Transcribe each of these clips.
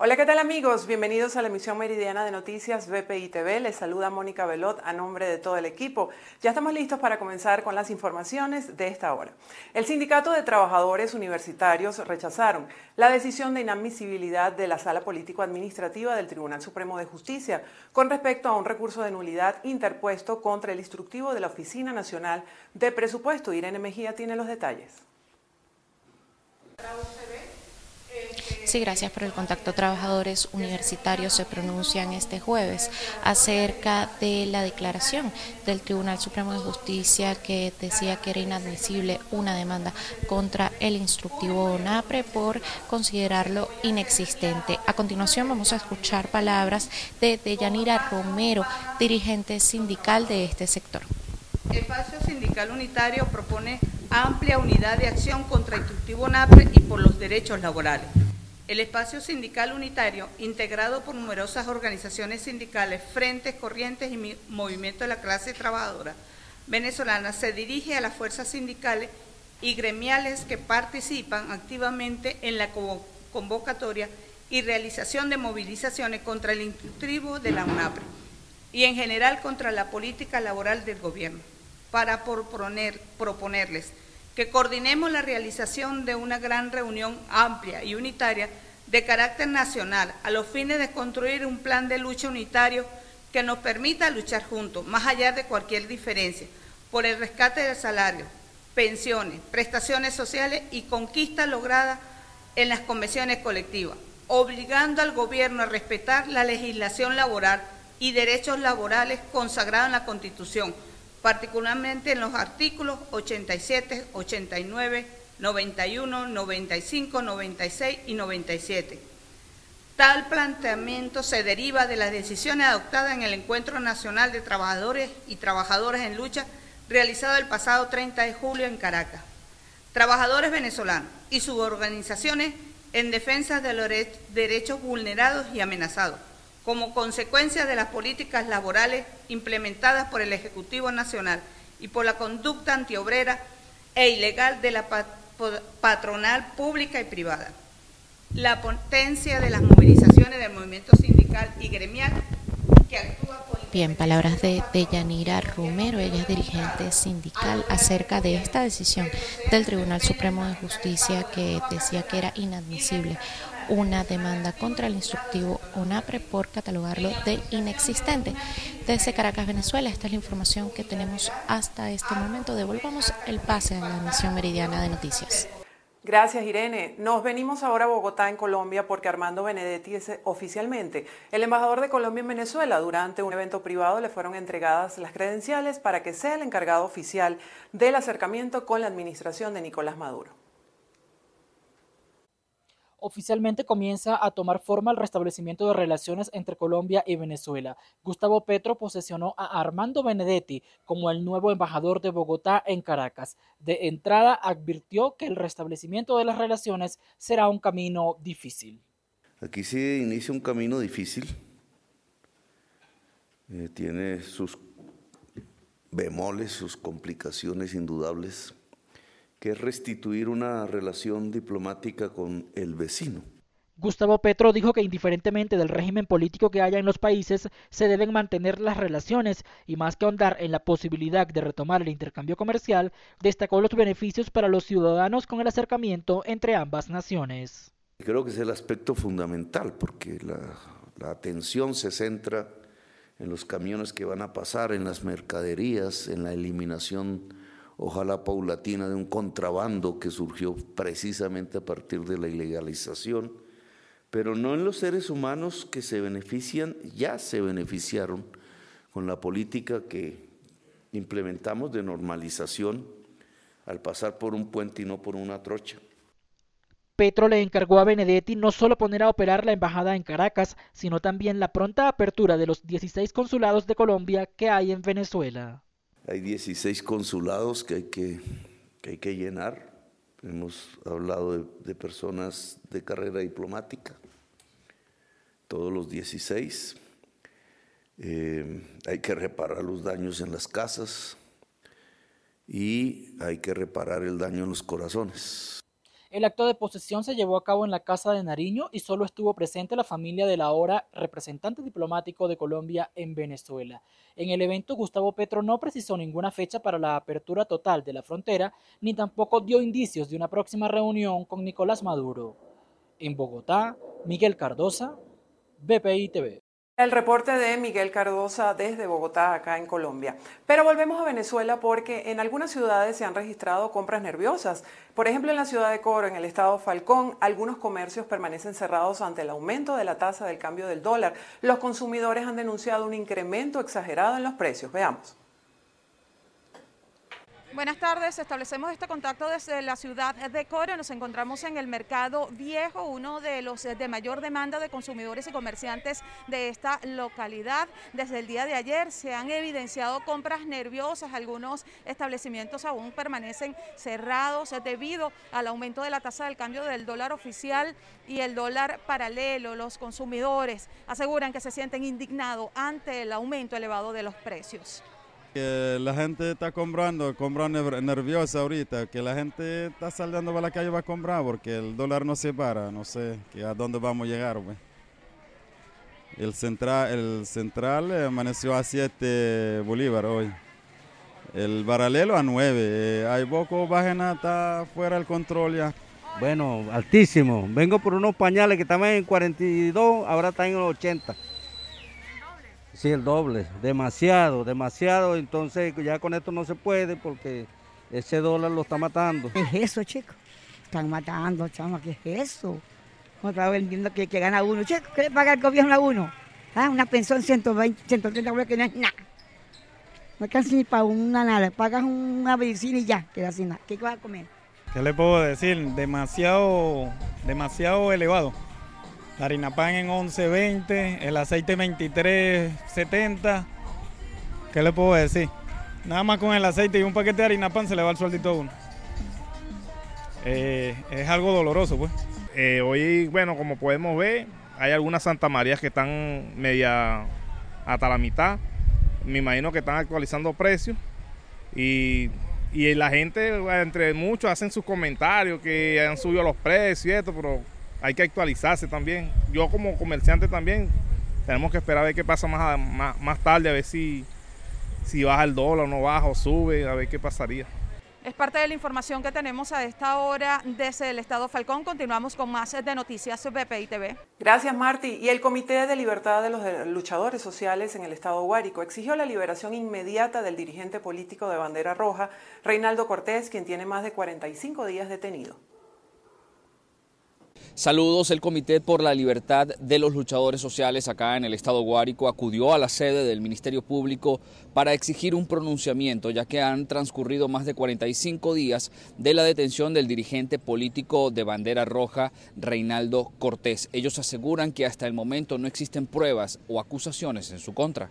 Hola, ¿qué tal amigos? Bienvenidos a la emisión meridiana de noticias BPI TV. Les saluda Mónica Velot a nombre de todo el equipo. Ya estamos listos para comenzar con las informaciones de esta hora. El Sindicato de Trabajadores Universitarios rechazaron la decisión de inadmisibilidad de la Sala Político-Administrativa del Tribunal Supremo de Justicia con respecto a un recurso de nulidad interpuesto contra el instructivo de la Oficina Nacional de Presupuesto. Irene Mejía tiene los detalles. Sí, gracias por el contacto. Trabajadores universitarios se pronuncian este jueves acerca de la declaración del Tribunal Supremo de Justicia que decía que era inadmisible una demanda contra el instructivo ONAPRE por considerarlo inexistente. A continuación vamos a escuchar palabras de Deyanira Romero, dirigente sindical de este sector. El espacio sindical unitario propone amplia unidad de acción contra el instructivo ONAPRE y por los derechos laborales. El espacio sindical unitario, integrado por numerosas organizaciones sindicales, frentes, corrientes y movimientos de la clase trabajadora venezolana, se dirige a las fuerzas sindicales y gremiales que participan activamente en la convocatoria y realización de movilizaciones contra el instructivo de la UNAPRE y en general contra la política laboral del gobierno, para proponer, proponerles que coordinemos la realización de una gran reunión amplia y unitaria de carácter nacional a los fines de construir un plan de lucha unitario que nos permita luchar juntos, más allá de cualquier diferencia, por el rescate del salario, pensiones, prestaciones sociales y conquistas logradas en las convenciones colectivas, obligando al gobierno a respetar la legislación laboral y derechos laborales consagrados en la Constitución, particularmente en los artículos 87, 89, 91, 95, 96 y 97. Tal planteamiento se deriva de las decisiones adoptadas en el Encuentro Nacional de Trabajadores y Trabajadoras en Lucha realizado el pasado 30 de julio en Caracas. Trabajadores venezolanos y sus organizaciones en defensa de los derechos vulnerados y amenazados como consecuencia de las políticas laborales implementadas por el Ejecutivo Nacional y por la conducta antiobrera e ilegal de la patronal pública y privada. La potencia de las movilizaciones del movimiento sindical y gremial que actúa. Bien, palabras de, de Yanira Romero, ella es dirigente sindical, acerca de esta decisión del Tribunal Supremo de Justicia que decía que era inadmisible una demanda contra el instructivo UNAPRE por catalogarlo de inexistente. Desde Caracas, Venezuela, esta es la información que tenemos hasta este momento. Devolvamos el pase a la emisión meridiana de noticias. Gracias, Irene. Nos venimos ahora a Bogotá, en Colombia, porque Armando Benedetti es oficialmente el embajador de Colombia en Venezuela. Durante un evento privado le fueron entregadas las credenciales para que sea el encargado oficial del acercamiento con la administración de Nicolás Maduro oficialmente comienza a tomar forma el restablecimiento de relaciones entre Colombia y Venezuela. Gustavo Petro posesionó a Armando Benedetti como el nuevo embajador de Bogotá en Caracas. De entrada advirtió que el restablecimiento de las relaciones será un camino difícil. Aquí se inicia un camino difícil. Eh, tiene sus bemoles, sus complicaciones indudables que es restituir una relación diplomática con el vecino. Gustavo Petro dijo que indiferentemente del régimen político que haya en los países, se deben mantener las relaciones y más que ahondar en la posibilidad de retomar el intercambio comercial, destacó los beneficios para los ciudadanos con el acercamiento entre ambas naciones. Creo que es el aspecto fundamental porque la, la atención se centra en los camiones que van a pasar, en las mercaderías, en la eliminación ojalá paulatina, de un contrabando que surgió precisamente a partir de la ilegalización, pero no en los seres humanos que se benefician, ya se beneficiaron con la política que implementamos de normalización al pasar por un puente y no por una trocha. Petro le encargó a Benedetti no solo poner a operar la embajada en Caracas, sino también la pronta apertura de los 16 consulados de Colombia que hay en Venezuela. Hay 16 consulados que hay que, hay que llenar. Hemos hablado de, personas de carrera diplomática, todos los 16. Eh, hay que reparar los daños en las casas y hay que reparar el daño en los corazones. El acto de posesión se llevó a cabo en la Casa de Nariño y solo estuvo presente la familia del ahora representante diplomático de Colombia en Venezuela. En el evento, Gustavo Petro no precisó ninguna fecha para la apertura total de la frontera, ni tampoco dio indicios de una próxima reunión con Nicolás Maduro. En Bogotá, Miguel Cardosa, BPI TV. El reporte de Miguel Cardosa desde Bogotá, acá en Colombia. Pero volvemos a Venezuela porque en algunas ciudades se han registrado compras nerviosas. Por ejemplo, en la ciudad de Coro, en el estado Falcón, algunos comercios permanecen cerrados ante el aumento de la tasa del cambio del dólar. Los consumidores han denunciado un incremento exagerado en los precios. Veamos. Buenas tardes, establecemos este contacto desde la ciudad de Coro. Nos encontramos en el mercado viejo, uno de los de mayor demanda de consumidores y comerciantes de esta localidad. Desde el día de ayer se han evidenciado compras nerviosas. Algunos establecimientos aún permanecen cerrados debido al aumento de la tasa del cambio del dólar oficial y el dólar paralelo. Los consumidores aseguran que se sienten indignados ante el aumento elevado de los precios. La gente está comprando, comprando nerviosa ahorita, que la gente está saliendo para la calle va a comprar porque el dólar no se para, no sé que a dónde vamos a llegar. Pues. El central, el central amaneció a 7 bolívar hoy. El paralelo a 9. Eh, hay poco bajena, está fuera del control ya. Bueno, altísimo. Vengo por unos pañales que estaban en 42, ahora están en 80. Sí, el doble, demasiado, demasiado. Entonces ya con esto no se puede porque ese dólar lo está matando. ¿Qué es eso, chicos? Están matando, chama, ¿qué es eso? ¿Cómo está vendiendo que, que, gana uno. Chico, ¿qué le paga el gobierno a uno? Ah, una pensión 120, 130 que no es nada. No alcanza ni para una nada. Pagas una medicina y ya, queda sin nada. ¿Qué vas a comer? ¿Qué le puedo decir? Demasiado, demasiado elevado. La harina pan en 11.20, el aceite 23.70. ¿Qué le puedo decir? Nada más con el aceite y un paquete de harina pan se le va el sueldito a uno. Eh, es algo doloroso, pues. Eh, hoy, bueno, como podemos ver, hay algunas Santa Marías que están media hasta la mitad. Me imagino que están actualizando precios. Y, y la gente, entre muchos, hacen sus comentarios que han subido los precios y esto, pero hay que actualizarse también. Yo como comerciante también tenemos que esperar a ver qué pasa más, más, tarde, a ver si, si baja el dólar o no baja o sube, a ver qué pasaría. Es parte de la información que tenemos a esta hora desde el Estado Falcón. Continuamos con más de Noticias BPI TV. Gracias, Marti. Y el Comité de Libertad de los Luchadores Sociales en el Estado Guárico exigió la liberación inmediata del dirigente político de bandera roja, Reinaldo Cortés, quien tiene más de 45 días detenido. Saludos, el Comité por la Libertad de los Luchadores Sociales acá en el Estado Guárico acudió a la sede del Ministerio Público para exigir un pronunciamiento, ya que han transcurrido más de 45 días de la detención del dirigente político de bandera roja, Reinaldo Cortés. Ellos aseguran que hasta el momento no existen pruebas o acusaciones en su contra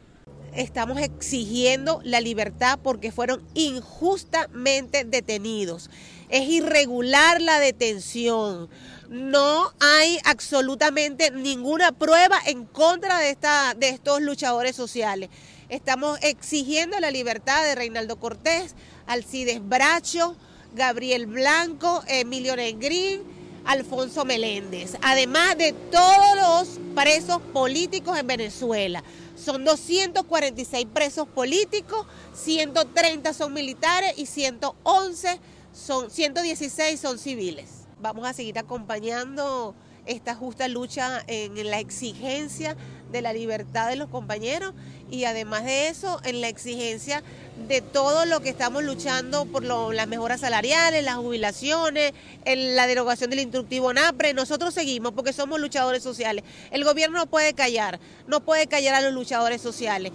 estamos exigiendo la libertad porque fueron injustamente detenidos. Es irregular la detención no hay absolutamente ninguna prueba en contra de, esta, de estos luchadores sociales. Estamos exigiendo la libertad de Reinaldo Cortés, Alcides Bracho, Gabriel Blanco, Emilio Negrín, Alfonso Meléndez, además de todos los presos políticos en Venezuela. Son 246 presos políticos, 130 son militares y 111 son 116 son civiles vamos a seguir acompañando esta justa lucha en la exigencia de la libertad de los compañeros y además de eso en la exigencia de todo lo que estamos luchando por las mejoras salariales, las jubilaciones, en la derogación del instructivo NAPRE. Nosotros seguimos porque somos luchadores sociales. El gobierno no puede callar, no puede callar a los luchadores sociales.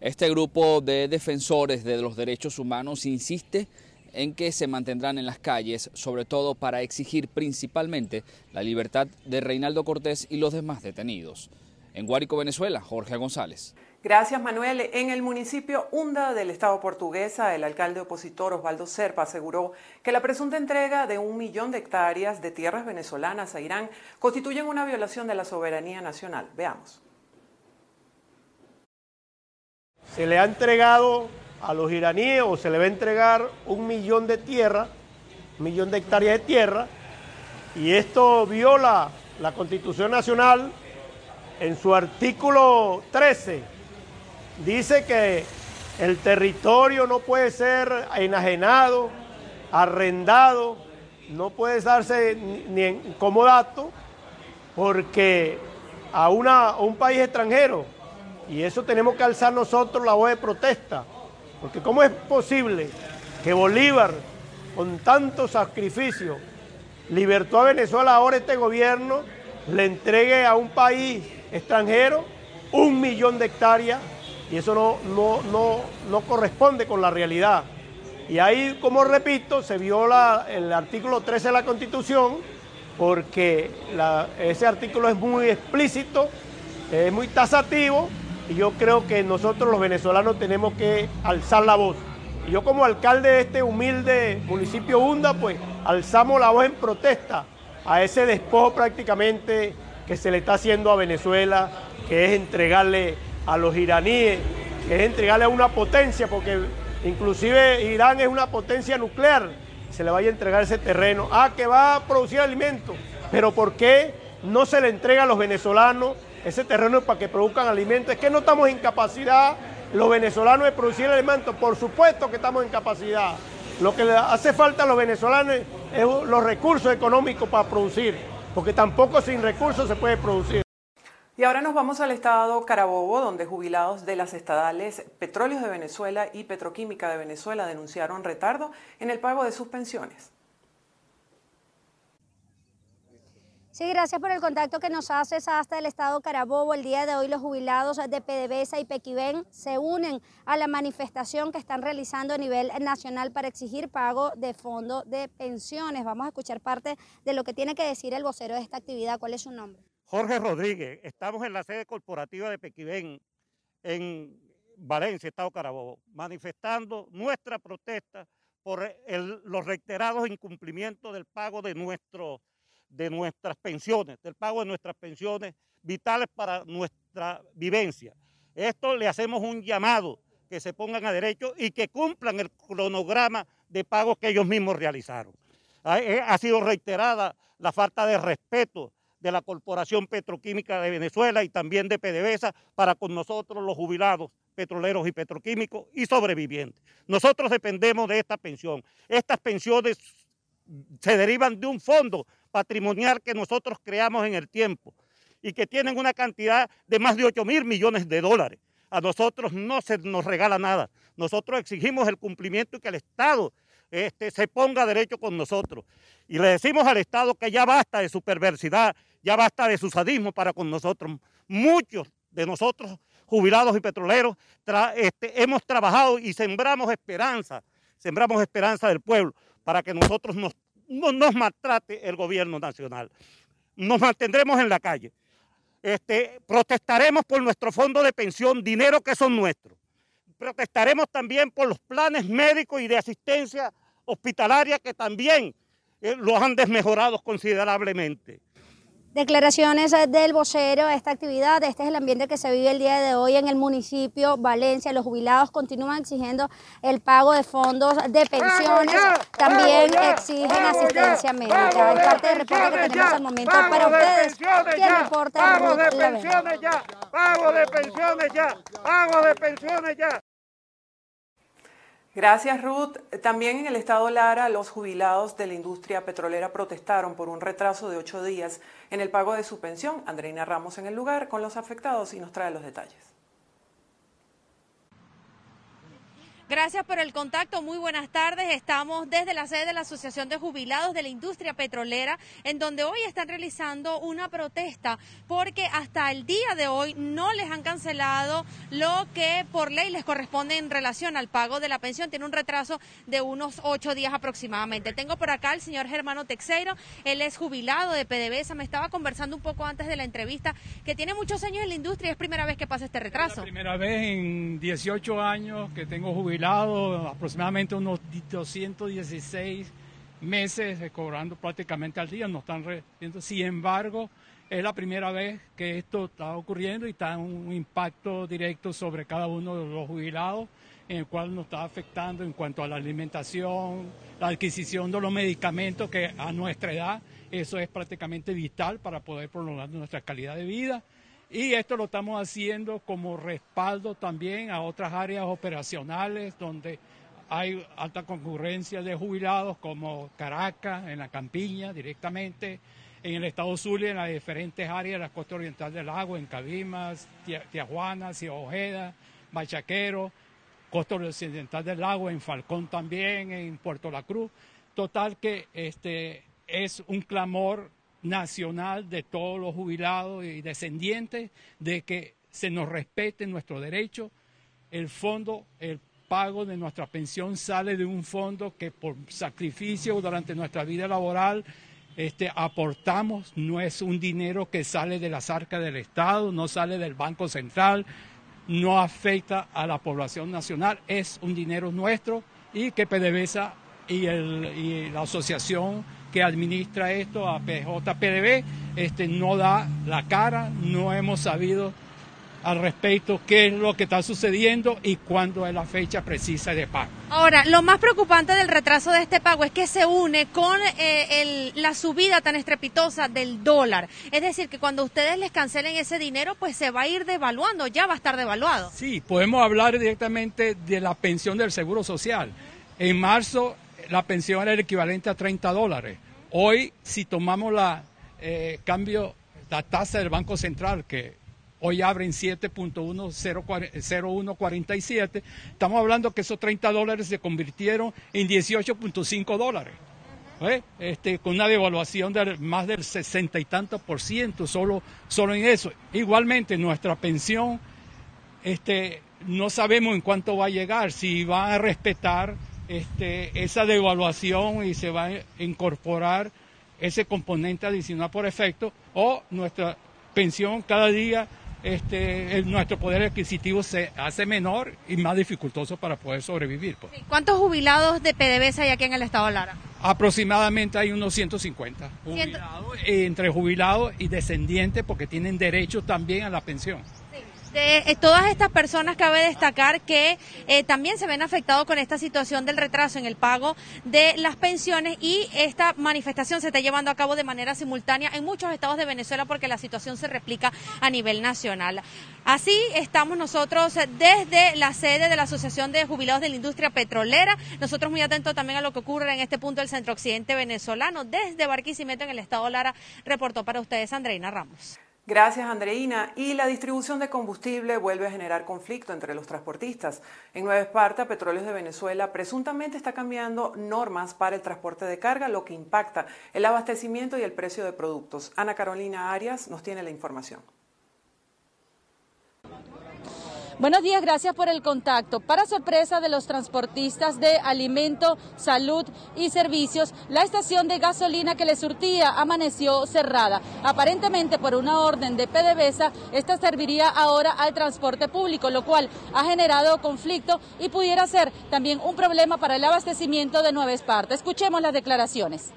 Este grupo de defensores de los derechos humanos insiste en que se mantendrán en las calles, sobre todo para exigir principalmente la libertad de Reinaldo Cortés y los demás detenidos. En Guárico, Venezuela, Jorge González. Gracias, Manuel. En el municipio Hunda del Estado portuguesa, el alcalde opositor Osvaldo Serpa aseguró que la presunta entrega de un millón de hectáreas de tierras venezolanas a Irán constituyen una violación de la soberanía nacional. Veamos. Se le ha entregado a los iraníes o se le va a entregar un millón de tierra un millón de hectáreas de tierra, y esto viola la Constitución Nacional en su artículo 13. Dice que el territorio no puede ser enajenado, arrendado, no puede darse ni en comodato, porque a, una, a un país extranjero, y eso tenemos que alzar nosotros la voz de protesta, porque ¿cómo es posible que Bolívar, con tanto sacrificio, libertó a Venezuela, ahora este gobierno le entregue a un país extranjero un millón de hectáreas y eso no, no, no, no corresponde con la realidad. Y ahí, como repito, se viola el artículo 13 de la Constitución porque ese artículo es muy explícito, es muy tasativo y yo creo que nosotros los venezolanos tenemos que alzar la voz. Y yo como alcalde de este humilde municipio Hunda, pues alzamos la voz en protesta a ese despojo prácticamente que se le está haciendo a Venezuela, que es entregarle a los iraníes, que es entregarle a una potencia, porque inclusive Irán es una potencia nuclear, se le vaya a entregar ese terreno. Ah, que va a producir alimentos, pero ¿por qué no se le entrega a los venezolanos ese terreno para que produzcan alimentos? Es que no estamos en capacidad los venezolanos de producir alimentos, por supuesto que estamos en capacidad. Lo que le hace falta a los venezolanos es los recursos económicos para producir, porque tampoco sin recursos se puede producir. Y ahora nos vamos al estado Carabobo, donde jubilados de las estadales Petróleos de Venezuela y Petroquímica de Venezuela denunciaron retardo en el pago de sus pensiones. Sí, gracias por el contacto que nos haces hasta el estado Carabobo. El día de hoy los jubilados de PDVSA y Pequibén se unen a la manifestación que están realizando a nivel nacional para exigir pago de fondo de pensiones. Vamos a escuchar parte de lo que tiene que decir el vocero de esta actividad. ¿Cuál es su nombre? Jorge Rodríguez, estamos en la sede corporativa de Pequibén, en Valencia, Estado Carabobo, manifestando nuestra protesta por los reiterados incumplimientos del pago de, nuestro, de nuestras pensiones, del pago de nuestras pensiones vitales para nuestra vivencia. Esto le hacemos un llamado que se pongan a derecho y que cumplan el cronograma de pagos que ellos mismos realizaron. Ha, eh, ha sido reiterada la falta de respeto de la Corporación Petroquímica de Venezuela y también de PDVSA para con nosotros los jubilados petroleros y petroquímicos y sobrevivientes. Nosotros dependemos de esta pensión. Estas pensiones se derivan de un fondo patrimonial que nosotros creamos en el tiempo y que tienen una cantidad de más de 8 mil millones de dólares. A nosotros no se nos regala nada. Nosotros exigimos el cumplimiento y que el Estado este, se ponga derecho con nosotros. Y le decimos al Estado que ya basta de su perversidad, ya basta de su sadismo para con nosotros. Muchos de nosotros, jubilados y petroleros, este, hemos trabajado y sembramos esperanza, sembramos esperanza del pueblo para que nosotros nos, no nos maltrate el gobierno nacional. Nos mantendremos en la calle. Este, protestaremos por nuestro fondo de pensión, dinero que son nuestros. Protestaremos también por los planes médicos y de asistencia hospitalaria que también eh, los han desmejorado considerablemente. Declaraciones eh, del vocero, esta actividad, este es el ambiente que se vive el día de hoy en el municipio Valencia. Los jubilados continúan exigiendo el pago de fondos de pensiones, también exigen asistencia médica. Es parte del reporte que tenemos al momento para ustedes. ¿Quién reporta? Pago de pensiones ya, pago de pensiones ya, pago de pensiones ya. Gracias, Ruth. También en el estado Lara, los jubilados de la industria petrolera protestaron por un retraso de ocho días en el pago de su pensión. Andreina Ramos en el lugar con los afectados y nos trae los detalles. Gracias por el contacto. Muy buenas tardes. Estamos desde la sede de la Asociación de Jubilados de la Industria Petrolera, en donde hoy están realizando una protesta porque hasta el día de hoy no les han cancelado lo que por ley les corresponde en relación al pago de la pensión. Tiene un retraso de unos ocho días aproximadamente. Tengo por acá al señor Germano Texeiro. Él es jubilado de PDVSA. Me estaba conversando un poco antes de la entrevista que tiene muchos años en la industria y es primera vez que pasa este retraso. Es la primera vez en 18 años que tengo jubilado aproximadamente unos 216 meses cobrando prácticamente al día, no están Sin embargo, es la primera vez que esto está ocurriendo y está un impacto directo sobre cada uno de los jubilados, en el cual nos está afectando en cuanto a la alimentación, la adquisición de los medicamentos que a nuestra edad eso es prácticamente vital para poder prolongar nuestra calidad de vida. Y esto lo estamos haciendo como respaldo también a otras áreas operacionales donde hay alta concurrencia de jubilados como Caracas, en la Campiña directamente, en el estado Zulia, en las diferentes áreas de la costa oriental del lago, en Cabimas, Tijuana, Ciudad Ojeda, Bachaquero, costa occidental del lago, en Falcón también, en Puerto La Cruz. Total que este es un clamor nacional de todos los jubilados y descendientes de que se nos respete nuestro derecho. El fondo, el pago de nuestra pensión sale de un fondo que por sacrificio durante nuestra vida laboral este, aportamos, no es un dinero que sale de las arcas del Estado, no sale del Banco Central, no afecta a la población nacional, es un dinero nuestro y que PDVSA y, y la asociación que administra esto, a PJPDB, este, no da la cara, no hemos sabido al respecto qué es lo que está sucediendo y cuándo es la fecha precisa de pago. Ahora, lo más preocupante del retraso de este pago es que se une con eh, la subida tan estrepitosa del dólar. Es decir, que cuando ustedes les cancelen ese dinero, pues se va a ir devaluando, ya va a estar devaluado. Sí, podemos hablar directamente de la pensión del Seguro Social. En marzo la pensión era el equivalente a 30 dólares. Hoy, si tomamos la eh, cambio, la tasa del Banco Central, que hoy abren 7.147, estamos hablando que esos 30 dólares se convirtieron en 18.5 dólares. ¿eh? Este, con una devaluación de más del 60 y tanto por ciento solo, solo en eso. Igualmente nuestra pensión, este, no sabemos en cuánto va a llegar, si van a respetar este, esa devaluación y se va a incorporar ese componente adicional por efecto o nuestra pensión cada día este, nuestro poder adquisitivo se hace menor y más dificultoso para poder sobrevivir. Pues. ¿Cuántos jubilados de PDVSA hay aquí en el estado de Lara? Aproximadamente hay unos 150 jubilados, entre jubilados y descendientes porque tienen derecho también a la pensión eh, todas estas personas cabe destacar que eh, también se ven afectados con esta situación del retraso en el pago de las pensiones y esta manifestación se está llevando a cabo de manera simultánea en muchos estados de Venezuela porque la situación se replica a nivel nacional. Así estamos nosotros desde la sede de la Asociación de Jubilados de la Industria Petrolera. Nosotros muy atentos también a lo que ocurre en este punto del centro occidente venezolano. Desde Barquisimeto en el estado Lara reportó para ustedes Andreina Ramos. Gracias, Andreina. Y la distribución de combustible vuelve a generar conflicto entre los transportistas. En Nueva Esparta, Petróleos de Venezuela presuntamente está cambiando normas para el transporte de carga, lo que impacta el abastecimiento y el precio de productos. Ana Carolina Arias nos tiene la información. Buenos días, gracias por el contacto. Para sorpresa de los transportistas de alimento, salud y servicios, la estación de gasolina que les surtía amaneció cerrada. Aparentemente por una orden de PDVSA, esta serviría ahora al transporte público, lo cual ha generado conflicto y pudiera ser también un problema para el abastecimiento de Nueva Esparta. Escuchemos las declaraciones.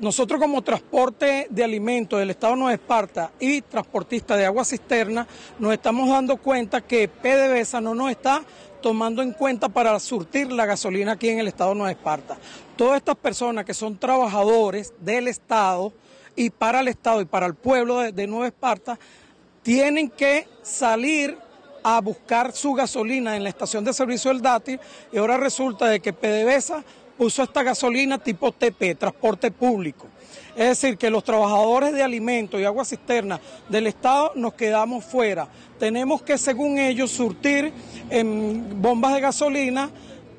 Nosotros como transporte de alimentos del Estado de Nueva Esparta y transportista de agua cisterna nos estamos dando cuenta que PDVSA no nos está tomando en cuenta para surtir la gasolina aquí en el Estado de Nueva Esparta. Todas estas personas que son trabajadores del Estado y para el Estado y para el pueblo de, Nueva Esparta tienen que salir a buscar su gasolina en la estación de servicio del DATI y ahora resulta de que PDVSA puso esta gasolina tipo TP, transporte público. Es decir, que los trabajadores de alimentos y agua cisterna del Estado nos quedamos fuera. Tenemos que, según ellos, surtir bombas de gasolina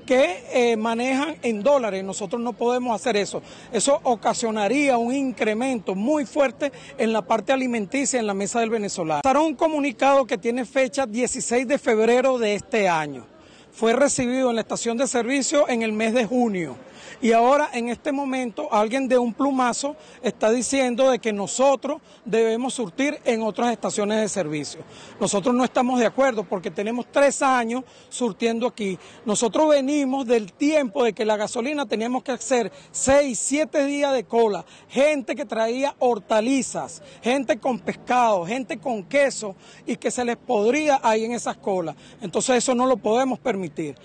que eh, manejan en dólares. Nosotros no podemos hacer eso. Eso ocasionaría un incremento muy fuerte en la parte alimenticia en la mesa del venezolano. Estará un comunicado que tiene fecha 16 de febrero de este año fue recibido en la estación de servicio en el mes de junio. Y ahora en este momento alguien de un plumazo está diciendo de que nosotros debemos surtir en otras estaciones de servicio. Nosotros no estamos de acuerdo porque tenemos tres años surtiendo aquí. Nosotros venimos del tiempo de que la gasolina teníamos que hacer seis, siete días de cola, gente que traía hortalizas, gente con pescado, gente con queso y que se les podría ahí en esas colas. Entonces eso no lo podemos permitir.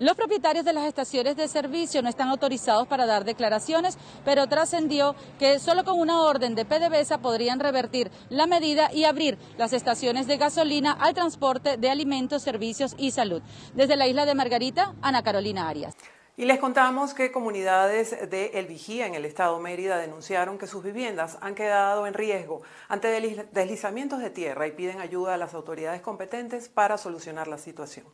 Los propietarios de las estaciones de servicio no están autorizados para dar declaraciones, pero trascendió que solo con una orden de PDVSA podrían revertir la medida y abrir las estaciones de gasolina al transporte de alimentos, servicios y salud. Desde la isla de Margarita, Ana Carolina Arias. Y les contamos que comunidades de El Vigía en el estado Mérida denunciaron que sus viviendas han quedado en riesgo ante deslizamientos de tierra y piden ayuda a las autoridades competentes para solucionar la situación.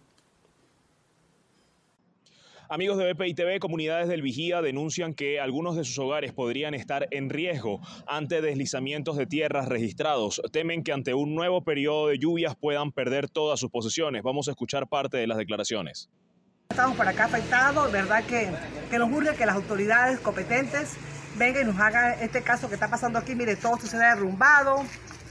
Amigos de BPI TV, comunidades del Vigía denuncian que algunos de sus hogares podrían estar en riesgo ante deslizamientos de tierras registrados. Temen que ante un nuevo periodo de lluvias puedan perder todas sus posesiones. Vamos a escuchar parte de las declaraciones. Estamos por acá afectados, verdad que, que nos urge que las autoridades competentes vengan y nos hagan este caso que está pasando aquí. Mire, todo esto se ha derrumbado,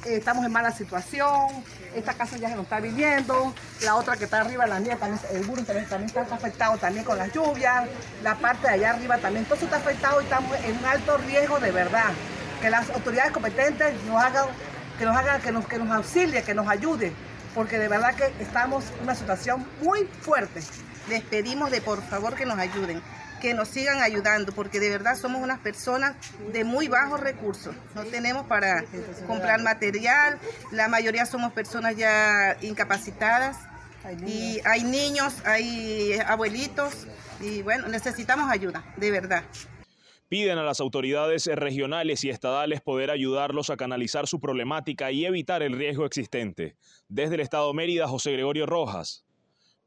eh, estamos en mala situación, esta casa ya se nos está viviendo, la otra que está arriba, la mía, también, el muro también, está afectado también con las lluvias, la parte de allá arriba también, todo eso está afectado y estamos en un alto riesgo de verdad. Que las autoridades competentes nos hagan, que nos hagan, que nos, que nos auxilien, que nos ayuden, porque de verdad que estamos en una situación muy fuerte. Les pedimos de por favor que nos ayuden que nos sigan ayudando, porque de verdad somos unas personas de muy bajos recursos. No tenemos para comprar material, la mayoría somos personas ya incapacitadas y hay niños, hay abuelitos y bueno, necesitamos ayuda, de verdad. Piden a las autoridades regionales y estadales poder ayudarlos a canalizar su problemática y evitar el riesgo existente. Desde el Estado Mérida, José Gregorio Rojas,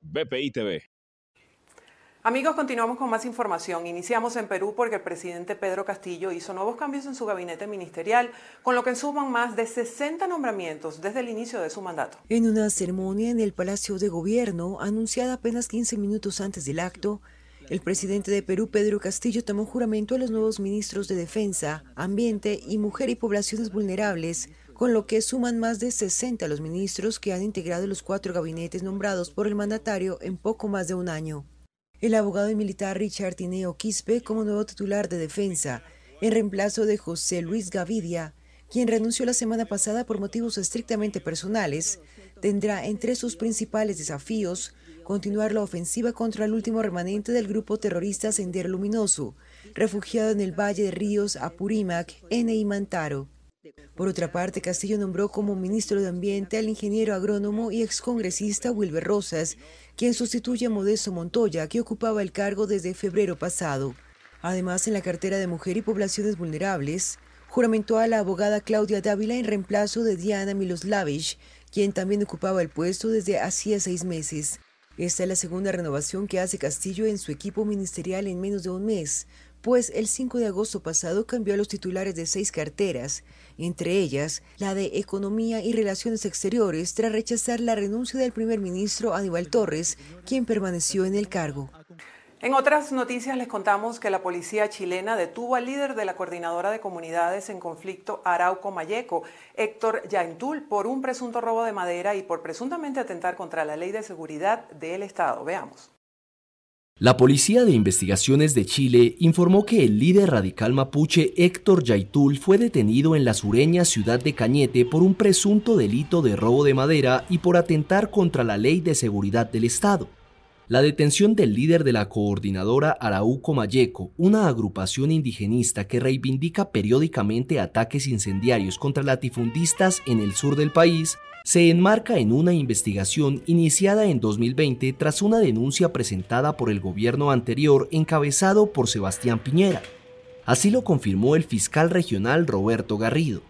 BPI TV. Amigos, continuamos con más información. Iniciamos en Perú porque el presidente Pedro Castillo hizo nuevos cambios en su gabinete ministerial, con lo que suman más de 60 nombramientos desde el inicio de su mandato. En una ceremonia en el Palacio de Gobierno, anunciada apenas 15 minutos antes del acto, el presidente de Perú, Pedro Castillo, tomó juramento a los nuevos ministros de Defensa, Ambiente y Mujer y Poblaciones Vulnerables, con lo que suman más de 60 los ministros que han integrado los cuatro gabinetes nombrados por el mandatario en poco más de un año el abogado y militar Richard Tineo Quispe como nuevo titular de defensa, en reemplazo de José Luis Gavidia, quien renunció la semana pasada por motivos estrictamente personales, tendrá entre sus principales desafíos continuar la ofensiva contra el último remanente del grupo terrorista Sendero Luminoso, refugiado en el Valle de Ríos Apurímac, en Eimantaro. Por otra parte, Castillo nombró como ministro de Ambiente al ingeniero agrónomo y excongresista Wilber Rosas, quien sustituye a Modesto Montoya, que ocupaba el cargo desde febrero pasado. Además, en la cartera de Mujer y Poblaciones Vulnerables, juramentó a la abogada Claudia Dávila en reemplazo de Diana Miloslavich, quien también ocupaba el puesto desde hacía seis meses. Esta es la segunda renovación que hace Castillo en su equipo ministerial en menos de un mes, pues el 5 de agosto pasado cambió a los titulares de seis carteras, entre ellas la de Economía y Relaciones Exteriores, tras rechazar la renuncia del primer ministro Aníbal Torres, quien permaneció en el cargo. En otras noticias les contamos que la policía chilena detuvo al líder de la coordinadora de comunidades en conflicto Arauco Mayeco, Héctor Yaintul, por un presunto robo de madera y por presuntamente atentar contra la ley de seguridad del Estado. Veamos. La Policía de Investigaciones de Chile informó que el líder radical mapuche Héctor Yaitul fue detenido en la sureña ciudad de Cañete por un presunto delito de robo de madera y por atentar contra la ley de seguridad del Estado. La detención del líder de la coordinadora Arauco Mayeco, una agrupación indigenista que reivindica periódicamente ataques incendiarios contra latifundistas en el sur del país, se enmarca en una investigación iniciada en 2020 tras una denuncia presentada por el gobierno anterior encabezado por Sebastián Piñera. Así lo confirmó el fiscal regional Roberto Garrido.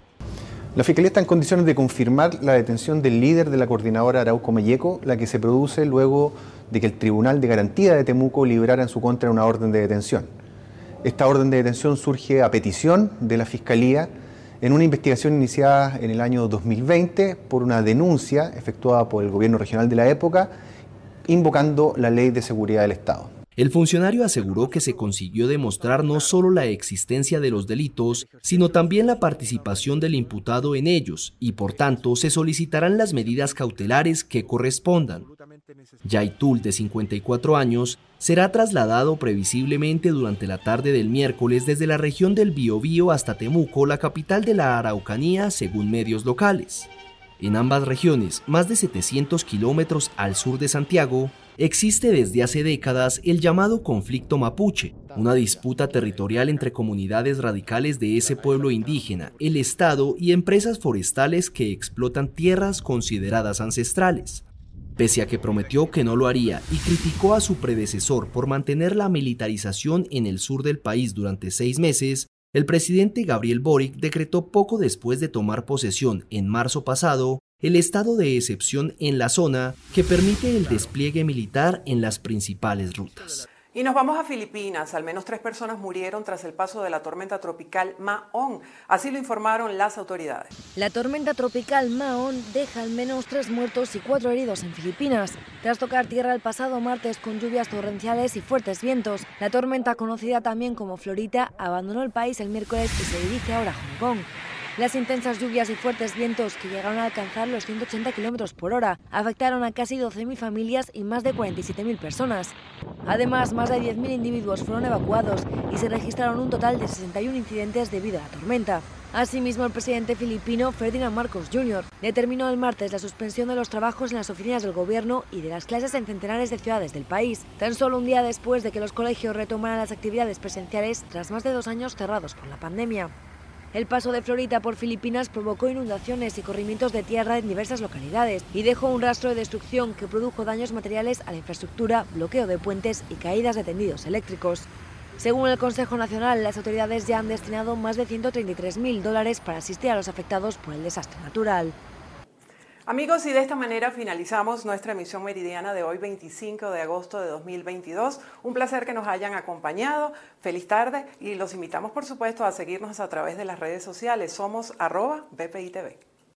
La Fiscalía está en condiciones de confirmar la detención del líder de la coordinadora Arauco Melleco, la que se produce luego de que el Tribunal de Garantía de Temuco librara en su contra una orden de detención. Esta orden de detención surge a petición de la Fiscalía en una investigación iniciada en el año 2020 por una denuncia efectuada por el gobierno regional de la época invocando la ley de seguridad del Estado. El funcionario aseguró que se consiguió demostrar no solo la existencia de los delitos, sino también la participación del imputado en ellos, y por tanto se solicitarán las medidas cautelares que correspondan. Yaitul, de 54 años, será trasladado previsiblemente durante la tarde del miércoles desde la región del Biobío hasta Temuco, la capital de la Araucanía, según medios locales. En ambas regiones, más de 700 kilómetros al sur de Santiago, Existe desde hace décadas el llamado conflicto mapuche, una disputa territorial entre comunidades radicales de ese pueblo indígena, el Estado y empresas forestales que explotan tierras consideradas ancestrales. Pese a que prometió que no lo haría y criticó a su predecesor por mantener la militarización en el sur del país durante seis meses, el presidente Gabriel Boric decretó poco después de tomar posesión en marzo pasado el estado de excepción en la zona que permite el despliegue militar en las principales rutas. Y nos vamos a Filipinas. Al menos tres personas murieron tras el paso de la tormenta tropical Maon. Así lo informaron las autoridades. La tormenta tropical Maon deja al menos tres muertos y cuatro heridos en Filipinas. Tras tocar tierra el pasado martes con lluvias torrenciales y fuertes vientos, la tormenta conocida también como Florita abandonó el país el miércoles y se dirige ahora a Hong Kong. Las intensas lluvias y fuertes vientos que llegaron a alcanzar los 180 kilómetros por hora afectaron a casi 12.000 familias y más de 47.000 personas. Además, más de 10.000 individuos fueron evacuados y se registraron un total de 61 incidentes debido a la tormenta. Asimismo, el presidente filipino Ferdinand Marcos Jr. determinó el martes la suspensión de los trabajos en las oficinas del gobierno y de las clases en centenares de ciudades del país, tan solo un día después de que los colegios retomaran las actividades presenciales tras más de dos años cerrados por la pandemia. El paso de Florida por Filipinas provocó inundaciones y corrimientos de tierra en diversas localidades y dejó un rastro de destrucción que produjo daños materiales a la infraestructura, bloqueo de puentes y caídas de tendidos eléctricos. Según el Consejo Nacional, las autoridades ya han destinado más de 133.000 dólares para asistir a los afectados por el desastre natural. Amigos, y de esta manera finalizamos nuestra emisión meridiana de hoy, 25 de agosto de 2022. Un placer que nos hayan acompañado. Feliz tarde y los invitamos, por supuesto, a seguirnos a través de las redes sociales. Somos arroba BPITV.